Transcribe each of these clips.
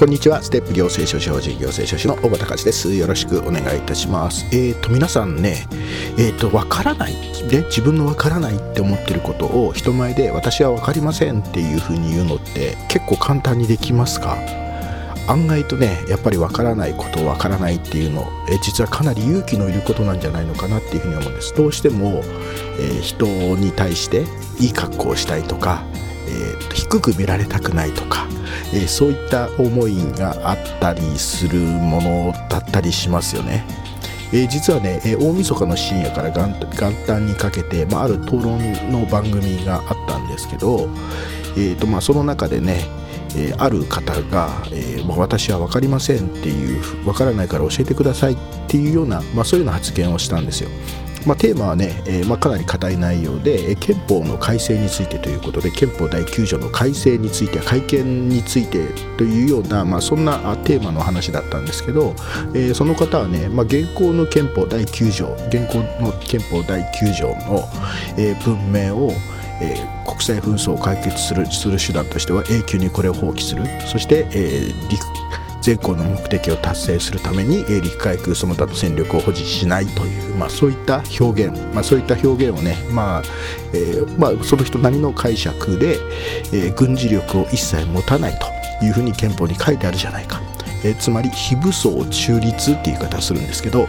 こんにちは。ステップ行政書士法人行政書士の小畑隆です。よろしくお願いいたします。えっ、ー、と皆さんねえっ、ー、とわからないで自分のわからないって思ってることを人前で私はわかりませんっていう風に言うのって結構簡単にできますか？案外とねやっぱりわからないことわからないっていうのえ実はかなり勇気のいることなんじゃないのかなっていうふうに思うんです。どうしても、えー、人に対していい格好をしたいとか、えー、低く見られたくないとかえ、そういった思いがあったりするものだったりしますよね。えー、実はね、えー、大晦日の深夜から元旦にかけて、まあ、ある討論の番組があったんですけど、えーとまあ、その中でね、えー、ある方が、えまあ、私は分かりませんっていう分からないから教えてくださいっていうような、まあ、そういうような発言をしたんですよ。まあ、テーマはね、えー、まあ、かなり硬い内容で憲法の改正についてということで憲法第9条の改正について改憲についてというような、まあ、そんなテーマの話だったんですけど、えー、その方はね、まあ、現行の憲法第9条現行の憲法第9条の、え、文明をえー、国際紛争を解決するする手段としては永久にこれを放棄する。そして、えー、陸全校の目的を達成するために陸海空その他の戦力を保持しないという、まあ、そういった表現、まあ、そういった表現をね、まあえーまあ、その人なりの解釈で、えー、軍事力を一切持たないというふうに憲法に書いてあるじゃないか。え、つまり非武装中立っていう言い方をするんですけど、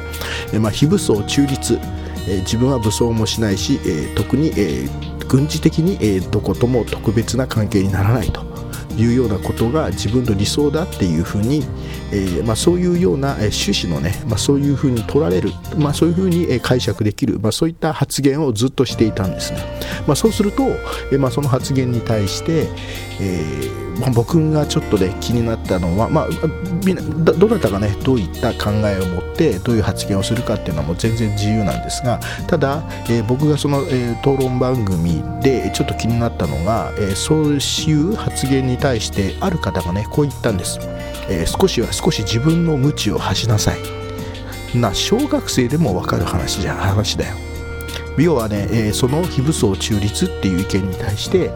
えまあ、非武装中立、え、自分は武装もしないし、え、特に、え、軍事的に、え、どことも特別な関係にならないと。いうようなことが自分の理想だっていうふうに、えー、まあ、そういうような趣旨のね、まあ、そういうふうに取られる、まあ、そういうふうに解釈できる、まあ、そういった発言をずっとしていたんですね。まあ、そうすると、えー、まあ、その発言に対して、えーまあ、僕がちょっとね気になったのは、まあ、どなたがねどういった考えを持ってどういう発言をするかっていうのはもう全然自由なんですがただ、えー、僕がその、えー、討論番組でちょっと気になったのが、えー、そういう発言に対してある方がねこう言ったんです、え、少しは少し自分の無知を恥しなさい。な小学生でも分かる話じゃ話だよ。要はね、え、その非武装中立っていう意見に対して、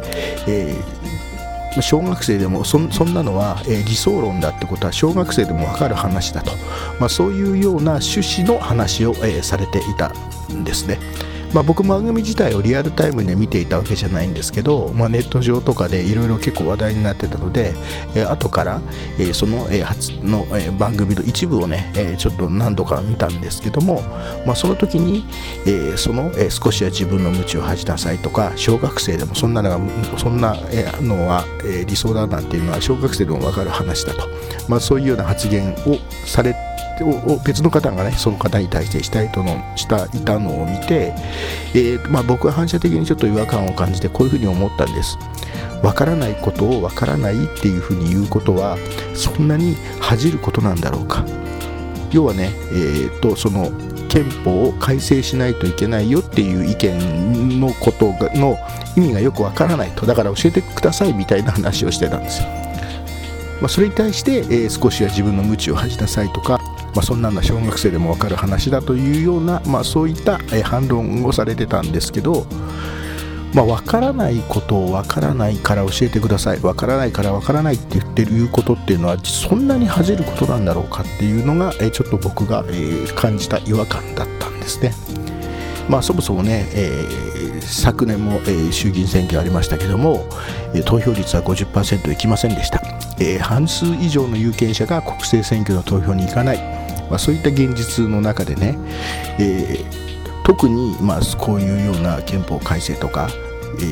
えー、小学生でもそんなのは、えー、理想論だってことは小学生でも分かる話だと、まあ、そういうような趣旨の話を、えー、されていたんですね。まあ、僕番組自体をリアルタイムで見ていたわけじゃないんですけど、まあ、ネット上とかでいろいろ結構話題になってたので、えー、後から、えー、その、え、初の、え、番組の一部をね、え、ちょっと何度か見たんですけども、まあ、その時に、えー、その、え、少しは自分の無知を恥じなさいとか小学生でもそんなのがそんなのは、え、理想だなんていうのは小学生でも分かる話だと、まあ、そういうような発言をされてを別の方がねその方に対してしたいとのしたいたのを見て、えーまあ、僕は反射的にちょっと違和感を感じてこういうふうに思ったんです。わからないことをわからないっていうふうに言うことはそんなに恥じることなんだろうか。要はね、えーと、その憲法を改正しないといけないよっていう意見のことがの意味がよくわからないと。だから教えてくださいみたいな話をしてたんですよ、まあ、それに対して、えー、少しは自分の無知を恥じなさいとかまあ、そんなのは小学生でも分かる話だというような、まあ、そういったえ反論をされてたんですけど、まあ、分からないことを分からないから教えてください分からないから分からないって言ってることっていうのはそんなに恥じることなんだろうかっていうのがえちょっと僕がえ感じた違和感だったんですね。まあ、そもそもね、えー、昨年も、えー、衆議院選挙ありましたけども、えー、投票率は50%いきませんでした、えー、半数以上の有権者が国政選挙の投票に行かない。まあ、そういった現実の中でね、えー、特にまあこういうような憲法改正とか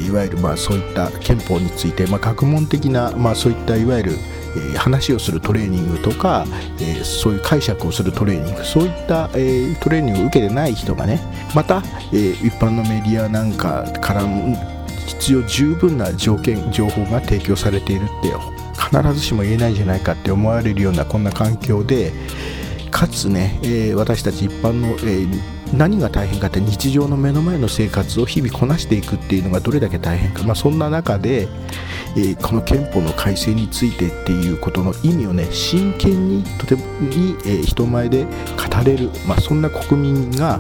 いわゆるまあそういった憲法について、まあ、学問的な、まあ、そういったいわゆるえ話をするトレーニングとか、えそういう解釈をするトレーニングそういった、えトレーニングを受けてない人がねまた、え一般のメディアなんかからも必要十分な条件情報が提供されているって必ずしも言えないじゃないかって思われるようなこんな環境でかつね、えー、私たち一般の、えー、何が大変かって日常の目の前の生活を日々こなしていくっていうのがどれだけ大変か、まあ、そんな中で、えー、この憲法の改正についてっていうことの意味をね真剣にとてもに、えー、人前で語れる、まあ、そんな国民が、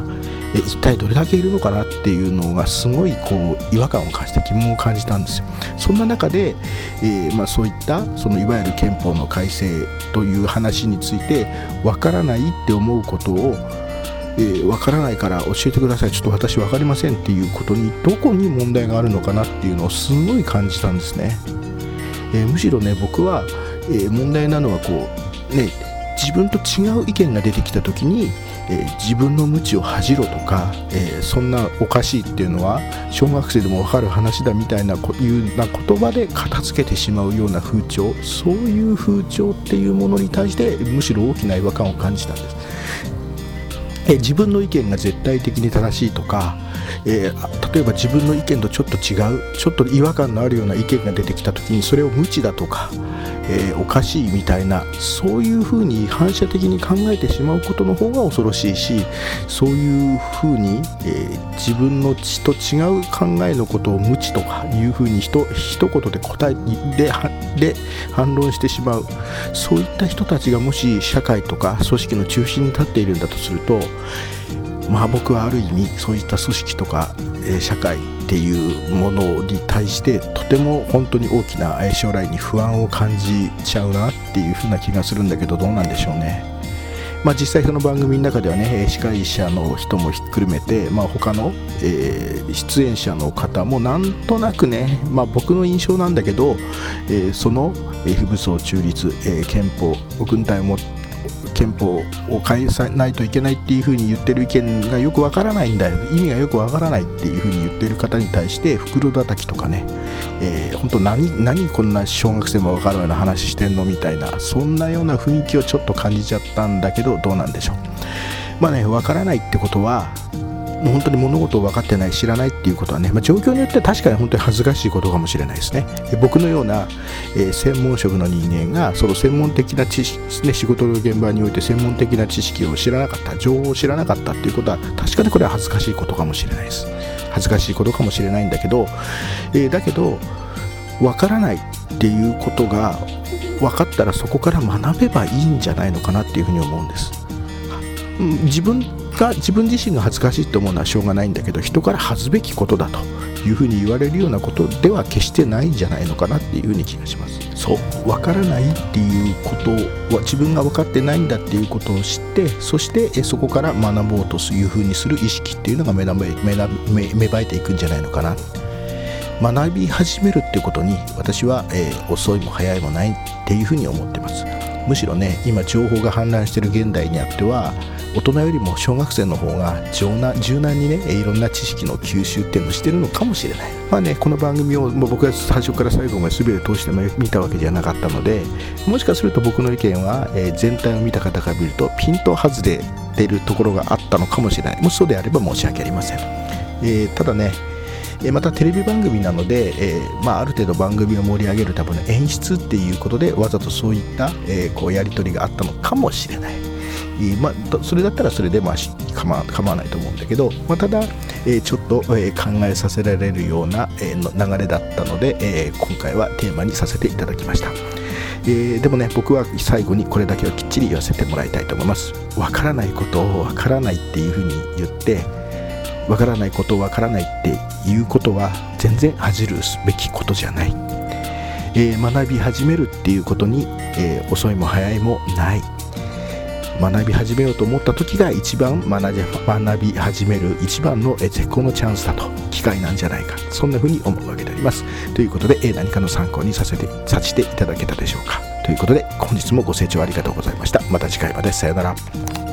え一体どれだけいるのかなっていうのがすごいこう違和感を感じて疑問を感じたんですよ。そんな中で、え、まあ、そういったそのいわゆる憲法の改正という話についてわからないって思うことをえー、分からないから教えてください。ちょっと私分かりませんっていうことにどこに問題があるのかなっていうのをすごい感じたんですね、えー、むしろね僕は、えー、問題なのはこうね自分と違う意見が出てきた時に、え自分の無知を恥じろとか、えそんなおかしいっていうのは小学生でも分かる話だみたいなこいうな言葉で片付けてしまうような風潮そういう風潮っていうものに対してむしろ大きな違和感を感じたんです。え自分の意見が絶対的に正しいとか、えー、例えば自分の意見とちょっと違うちょっと違和感のあるような意見が出てきた時にそれを無知だとか、えー、おかしいみたいなそういうふうに反射的に考えてしまうことの方が恐ろしいしそういうふうに、えー、自分の血と違う考えのことを無知とかいうふうにひと一言で答えでで反論してしまう。そういった人たちがもし社会とか組織の中心に立っているんだとするとまあ僕はある意味そういった組織とか、え、社会っていうものに対してとても本当に大きな将来に不安を感じちゃうなっていうふうな気がするんだけどどうなんでしょうね。まあ、実際その番組の中ではね司会者の人もひっくるめて、まあ、他の、えー、出演者の方もなんとなくね、まあ、僕の印象なんだけど、えー、その、え、武装中立、えー、憲法軍隊を持って憲法を変えさないといけないっていうふうに言ってる意見がよくわからないんだよ。意味がよくわからないっていうふうに言ってる方に対して袋叩きとかね、えー、本当何何こんな小学生もわかるような話してんのみたいなそんなような雰囲気をちょっと感じちゃったんだけどどうなんでしょう。まあねわからないってことはもう本当に物事を分かってない知らないっていうことはね、まあ、状況によっては確かに本当に恥ずかしいことかもしれないですね。僕のような、えー、専門職の人間がその専門的な知識、ね、仕事の現場において専門的な知識を知らなかった情報を知らなかったっていうことは確かにこれは恥ずかしいことかもしれないです。恥ずかしいことかもしれないんだけど、えー、だけど分からないっていうことが分かったらそこから学べばいいんじゃないのかなっていうふうに思うんです。自分が自分自身が恥ずかしいと思うのはしょうがないんだけど人から恥ずべきことだというふうに言われるようなことでは決してないんじゃないのかなっていうふうに気がします。そう。分からないっていうことは自分が分かってないんだっていうことを知ってそしてそこから学ぼうというふうにする意識っていうのが芽生えていくんじゃないのかな。学び始めるっていうことに私は、えー、遅いも早いもないっていうふうに思ってます。むしろね今情報が氾濫してる現代にあっては大人よりも小学生の方が柔軟柔軟にねいろんな知識の吸収っていうのをしてるのかもしれない。まあねこの番組をもう僕は最初から最後まで全て通して見たわけじゃなかったのでもしかすると僕の意見は、えー、全体を見た方から見るとピント外れてるところがあったのかもしれない。もしそうであれば申し訳ありません、えー、ただねえまたテレビ番組なので、えー、まあ、ある程度番組を盛り上げるための演出っていうことでわざとそういった、えー、こうやり取りがあったのかもしれない。まあ、それだったらそれでまあ構わないと思うんだけど、まあ、ただ、えー、ちょっと、えー、考えさせられるような、えー、流れだったので、えー、今回はテーマにさせていただきました、えー、でもね僕は最後にこれだけはきっちり言わせてもらいたいと思います。わからないことをわからないっていうふうに言ってわからないことをわからないっていうことは全然恥じるべきことじゃない、えー、学び始めるっていうことに、えー、遅いも早いもない。学び始めようと思った時が一番学び始める一番の絶好のチャンスだと機会なんじゃないか。そんな風に思うわけであります。ということで何かの参考にさせてさせていただけたでしょうか。ということで本日もご清聴ありがとうございました。また次回まで。さよなら。